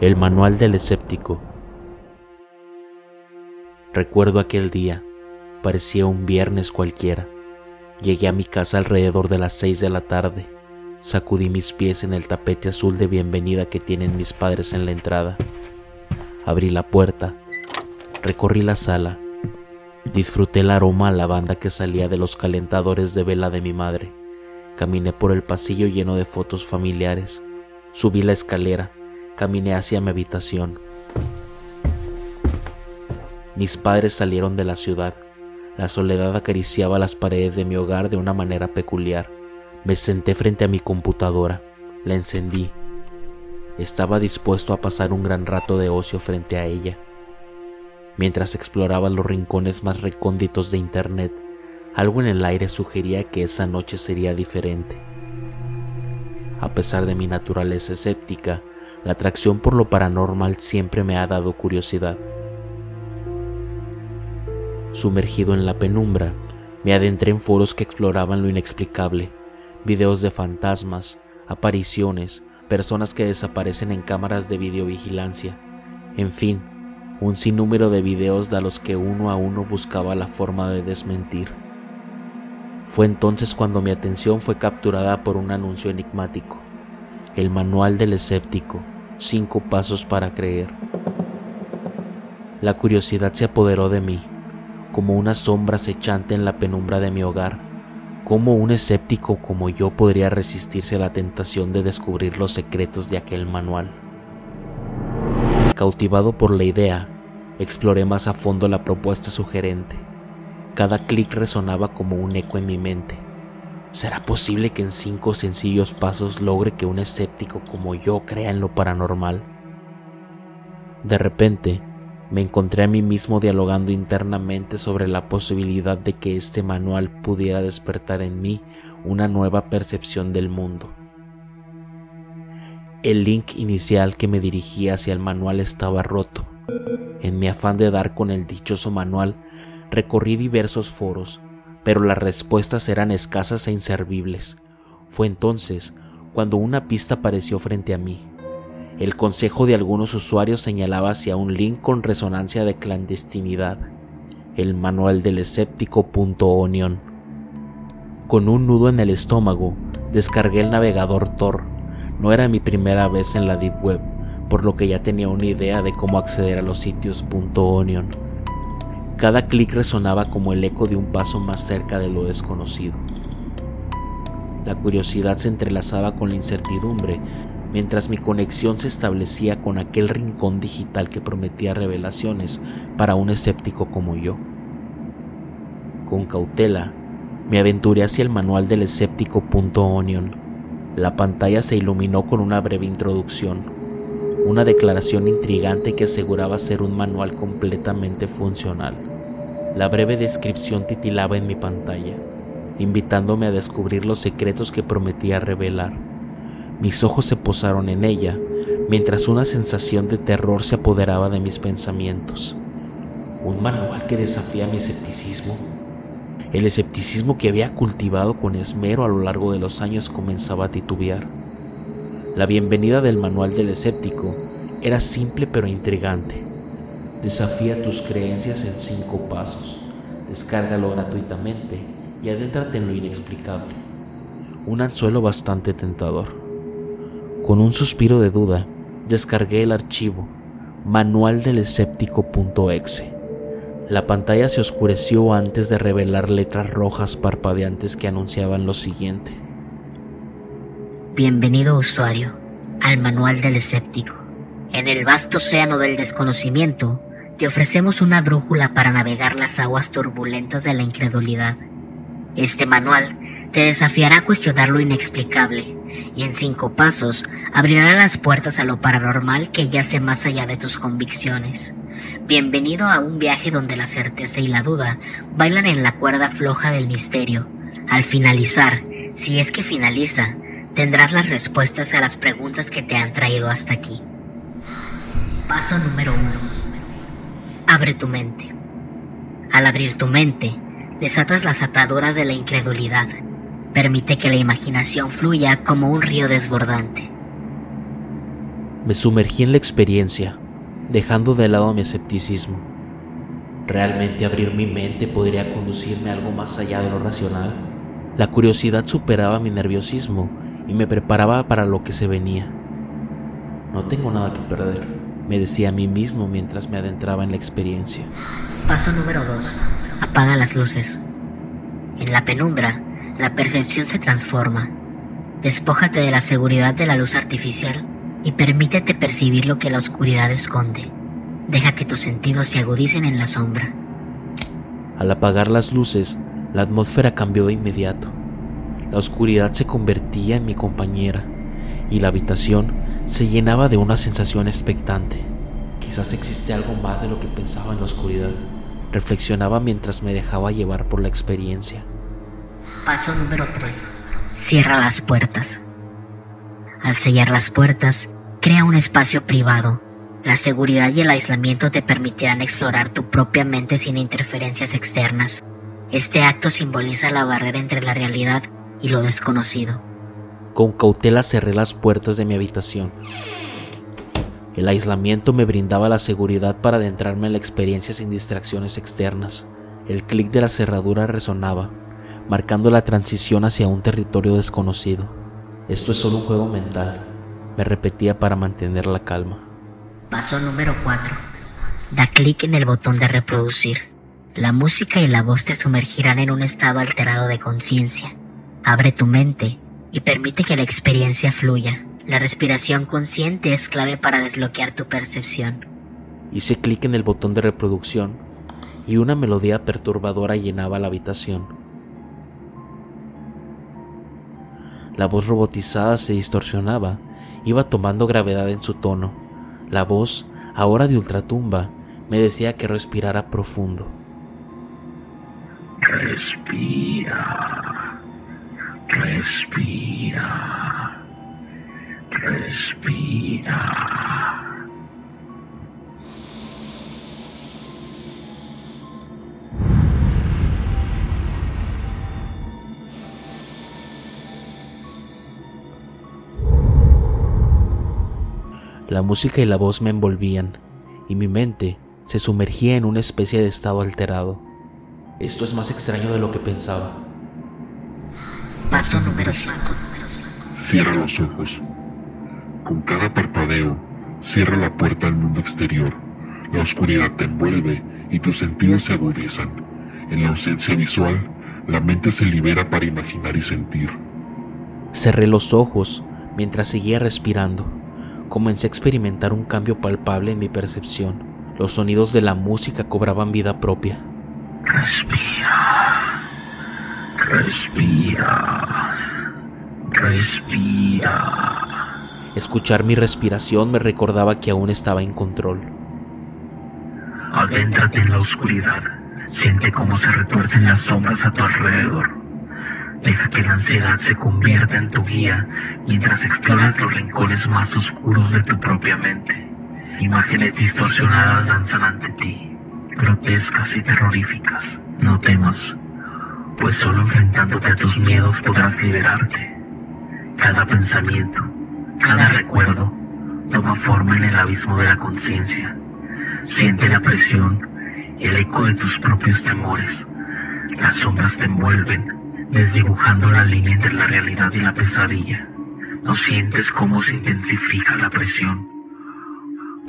El manual del escéptico. Recuerdo aquel día, parecía un viernes cualquiera. Llegué a mi casa alrededor de las seis de la tarde. Sacudí mis pies en el tapete azul de bienvenida que tienen mis padres en la entrada. Abrí la puerta, recorrí la sala, disfruté el aroma a lavanda que salía de los calentadores de vela de mi madre. Caminé por el pasillo lleno de fotos familiares. Subí la escalera, caminé hacia mi habitación. Mis padres salieron de la ciudad. La soledad acariciaba las paredes de mi hogar de una manera peculiar. Me senté frente a mi computadora, la encendí. Estaba dispuesto a pasar un gran rato de ocio frente a ella. Mientras exploraba los rincones más recónditos de Internet, algo en el aire sugería que esa noche sería diferente. A pesar de mi naturaleza escéptica, la atracción por lo paranormal siempre me ha dado curiosidad. Sumergido en la penumbra, me adentré en foros que exploraban lo inexplicable, videos de fantasmas, apariciones, personas que desaparecen en cámaras de videovigilancia, en fin, un sinnúmero de videos de los que uno a uno buscaba la forma de desmentir. Fue entonces cuando mi atención fue capturada por un anuncio enigmático el manual del escéptico, cinco pasos para creer. La curiosidad se apoderó de mí, como una sombra acechante en la penumbra de mi hogar. ¿Cómo un escéptico como yo podría resistirse a la tentación de descubrir los secretos de aquel manual? Cautivado por la idea, exploré más a fondo la propuesta sugerente. Cada clic resonaba como un eco en mi mente ¿Será posible que en cinco sencillos pasos logre que un escéptico como yo crea en lo paranormal? De repente, me encontré a mí mismo dialogando internamente sobre la posibilidad de que este manual pudiera despertar en mí una nueva percepción del mundo. El link inicial que me dirigía hacia el manual estaba roto. En mi afán de dar con el dichoso manual, recorrí diversos foros, pero las respuestas eran escasas e inservibles. Fue entonces cuando una pista apareció frente a mí. El consejo de algunos usuarios señalaba hacia un link con resonancia de clandestinidad, el manual del escéptico.onion. Con un nudo en el estómago, descargué el navegador Tor. No era mi primera vez en la Deep Web, por lo que ya tenía una idea de cómo acceder a los sitios .onion. Cada clic resonaba como el eco de un paso más cerca de lo desconocido. La curiosidad se entrelazaba con la incertidumbre mientras mi conexión se establecía con aquel rincón digital que prometía revelaciones para un escéptico como yo. Con cautela, me aventuré hacia el manual del escéptico.onion. La pantalla se iluminó con una breve introducción, una declaración intrigante que aseguraba ser un manual completamente funcional. La breve descripción titilaba en mi pantalla, invitándome a descubrir los secretos que prometía revelar. Mis ojos se posaron en ella, mientras una sensación de terror se apoderaba de mis pensamientos. Un manual que desafía mi escepticismo. El escepticismo que había cultivado con esmero a lo largo de los años comenzaba a titubear. La bienvenida del manual del escéptico era simple pero intrigante. Desafía tus creencias en cinco pasos. Descárgalo gratuitamente y adéntrate en lo inexplicable. Un anzuelo bastante tentador. Con un suspiro de duda, descargué el archivo manual del escéptico.exe. La pantalla se oscureció antes de revelar letras rojas parpadeantes que anunciaban lo siguiente. Bienvenido usuario al manual del escéptico. En el vasto océano del desconocimiento, te ofrecemos una brújula para navegar las aguas turbulentas de la incredulidad. Este manual te desafiará a cuestionar lo inexplicable y en cinco pasos abrirá las puertas a lo paranormal que yace más allá de tus convicciones. Bienvenido a un viaje donde la certeza y la duda bailan en la cuerda floja del misterio. Al finalizar, si es que finaliza, tendrás las respuestas a las preguntas que te han traído hasta aquí. Paso número 1. Abre tu mente. Al abrir tu mente, desatas las ataduras de la incredulidad. Permite que la imaginación fluya como un río desbordante. Me sumergí en la experiencia, dejando de lado mi escepticismo. ¿Realmente abrir mi mente podría conducirme a algo más allá de lo racional? La curiosidad superaba mi nerviosismo y me preparaba para lo que se venía. No tengo nada que perder, me decía a mí mismo mientras me adentraba en la experiencia. Paso número 2. Apaga las luces. En la penumbra, la percepción se transforma. Despójate de la seguridad de la luz artificial y permítete percibir lo que la oscuridad esconde. Deja que tus sentidos se agudicen en la sombra. Al apagar las luces, la atmósfera cambió de inmediato. La oscuridad se convertía en mi compañera y la habitación se llenaba de una sensación expectante. Quizás existe algo más de lo que pensaba en la oscuridad. Reflexionaba mientras me dejaba llevar por la experiencia. Paso número 3. Cierra las puertas. Al sellar las puertas, crea un espacio privado. La seguridad y el aislamiento te permitirán explorar tu propia mente sin interferencias externas. Este acto simboliza la barrera entre la realidad y lo desconocido. Con cautela cerré las puertas de mi habitación. El aislamiento me brindaba la seguridad para adentrarme en la experiencia sin distracciones externas. El clic de la cerradura resonaba, marcando la transición hacia un territorio desconocido. Esto es solo un juego mental, me repetía para mantener la calma. Paso número 4. Da clic en el botón de reproducir. La música y la voz te sumergirán en un estado alterado de conciencia. Abre tu mente y permite que la experiencia fluya. La respiración consciente es clave para desbloquear tu percepción. Hice clic en el botón de reproducción y una melodía perturbadora llenaba la habitación. La voz robotizada se distorsionaba, iba tomando gravedad en su tono. La voz, ahora de ultratumba, me decía que respirara profundo. Respira. Respira. Respira. La música y la voz me envolvían, y mi mente se sumergía en una especie de estado alterado. Esto es más extraño de lo que pensaba. Paso número 5. Cierra los ojos. Con cada parpadeo, cierra la puerta al mundo exterior. La oscuridad te envuelve y tus sentidos se agudizan. En la ausencia visual, la mente se libera para imaginar y sentir. Cerré los ojos mientras seguía respirando. Comencé a experimentar un cambio palpable en mi percepción. Los sonidos de la música cobraban vida propia. Respira. Respira. Respira. Escuchar mi respiración me recordaba que aún estaba en control. Adéntrate en la oscuridad. Siente cómo se retuercen las sombras a tu alrededor. Deja que la ansiedad se convierta en tu guía mientras exploras los rincones más oscuros de tu propia mente. Imágenes distorsionadas danzan ante ti, grotescas y terroríficas. No temas, pues solo enfrentándote a tus miedos podrás liberarte. Cada pensamiento, cada recuerdo, toma forma en el abismo de la conciencia. Siente la presión, el eco de tus propios temores. Las sombras te envuelven, desdibujando la línea entre la realidad y la pesadilla. No sientes cómo se intensifica la presión.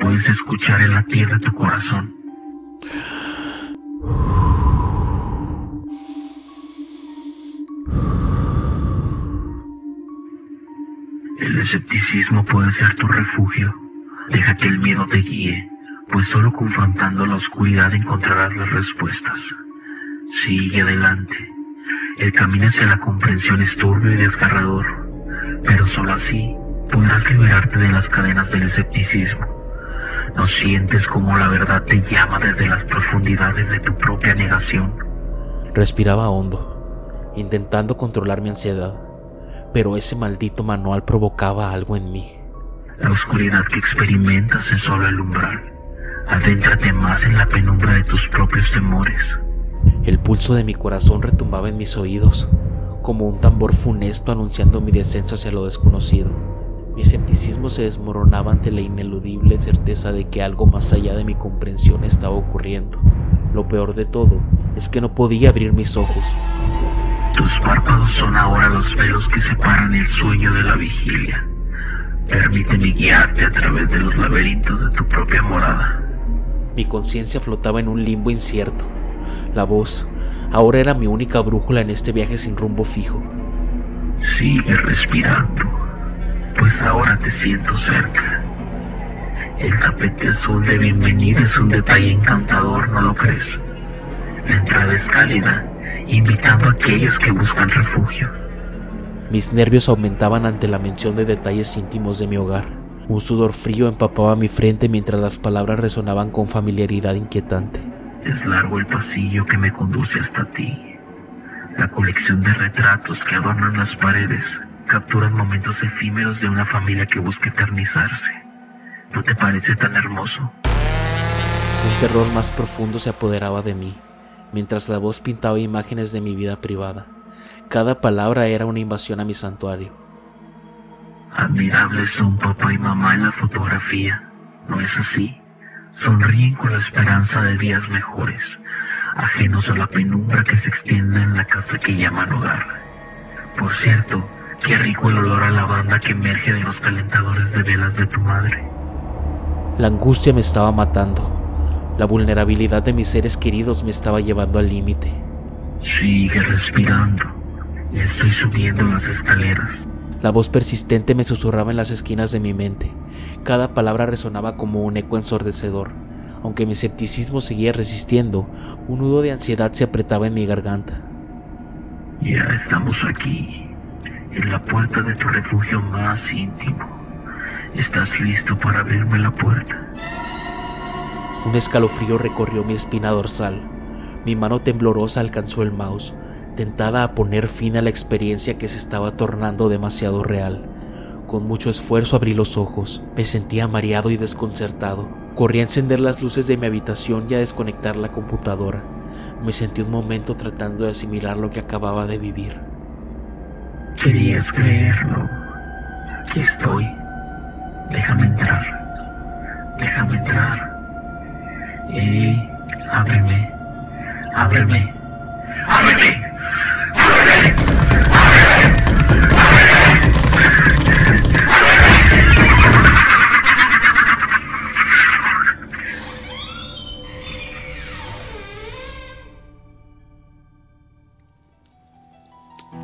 Puedes escuchar el latir de tu corazón. El escepticismo puede ser tu refugio. Deja que el miedo te guíe, pues solo confrontando la oscuridad encontrarás las respuestas. Sigue adelante. El camino hacia la comprensión es turbio y desgarrador, pero solo así podrás liberarte de las cadenas del escepticismo. No sientes como la verdad te llama desde las profundidades de tu propia negación. Respiraba hondo, intentando controlar mi ansiedad, pero ese maldito manual provocaba algo en mí. La oscuridad que experimentas es solo el umbral. Adéntrate más en la penumbra de tus propios temores. El pulso de mi corazón retumbaba en mis oídos, como un tambor funesto anunciando mi descenso hacia lo desconocido. Mi escepticismo se desmoronaba ante la ineludible certeza de que algo más allá de mi comprensión estaba ocurriendo. Lo peor de todo es que no podía abrir mis ojos. Tus párpados son ahora los velos que separan el sueño de la vigilia. Permíteme guiarte a través de los laberintos de tu propia morada. Mi conciencia flotaba en un limbo incierto. La voz ahora era mi única brújula en este viaje sin rumbo fijo. Sigue respirando, pues ahora te siento cerca. El tapete azul de bienvenida es un detalle encantador, ¿no lo crees? La entrada es cálida, invitando a aquellos que buscan refugio. Mis nervios aumentaban ante la mención de detalles íntimos de mi hogar. Un sudor frío empapaba mi frente mientras las palabras resonaban con familiaridad inquietante. Es largo el pasillo que me conduce hasta ti. La colección de retratos que adornan las paredes capturan momentos efímeros de una familia que busca eternizarse. ¿No te parece tan hermoso? Un terror más profundo se apoderaba de mí, mientras la voz pintaba imágenes de mi vida privada. Cada palabra era una invasión a mi santuario. Admirables son papá y mamá en la fotografía, ¿no es así? Sonríen con la esperanza de días mejores, ajenos a la penumbra que se extiende en la casa que llaman hogar. Por cierto, qué rico el olor a lavanda que emerge de los calentadores de velas de tu madre. La angustia me estaba matando. La vulnerabilidad de mis seres queridos me estaba llevando al límite. Sigue respirando. Estoy subiendo las escaleras. La voz persistente me susurraba en las esquinas de mi mente. Cada palabra resonaba como un eco ensordecedor. Aunque mi escepticismo seguía resistiendo, un nudo de ansiedad se apretaba en mi garganta. Ya estamos aquí, en la puerta de tu refugio más íntimo. ¿Estás listo para abrirme la puerta? Un escalofrío recorrió mi espina dorsal. Mi mano temblorosa alcanzó el mouse, tentada a poner fin a la experiencia que se estaba tornando demasiado real. Con mucho esfuerzo abrí los ojos. Me sentía mareado y desconcertado. Corrí a encender las luces de mi habitación y a desconectar la computadora. Me sentí un momento tratando de asimilar lo que acababa de vivir. Querías creerlo. Aquí estoy. Déjame entrar. Déjame entrar. ¡Eh! ábreme. Ábreme. ¡Ábreme! ¡Ábreme!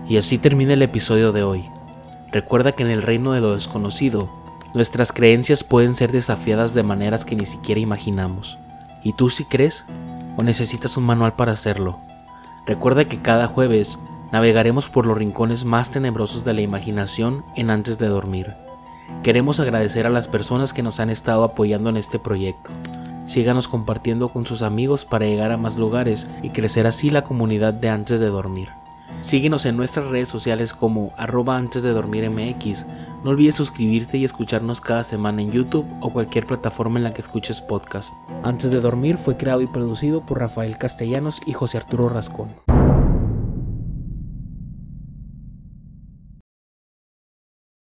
Y así termina el episodio de hoy. Recuerda que en el reino de lo desconocido, nuestras creencias pueden ser desafiadas de maneras que ni siquiera imaginamos. ¿Y tú si crees? ¿O necesitas un manual para hacerlo? Recuerda que cada jueves navegaremos por los rincones más tenebrosos de la imaginación en antes de dormir. Queremos agradecer a las personas que nos han estado apoyando en este proyecto. Síganos compartiendo con sus amigos para llegar a más lugares y crecer así la comunidad de antes de dormir. Síguenos en nuestras redes sociales como arroba antes de dormir MX. No olvides suscribirte y escucharnos cada semana en YouTube o cualquier plataforma en la que escuches podcast. Antes de dormir fue creado y producido por Rafael Castellanos y José Arturo Rascón.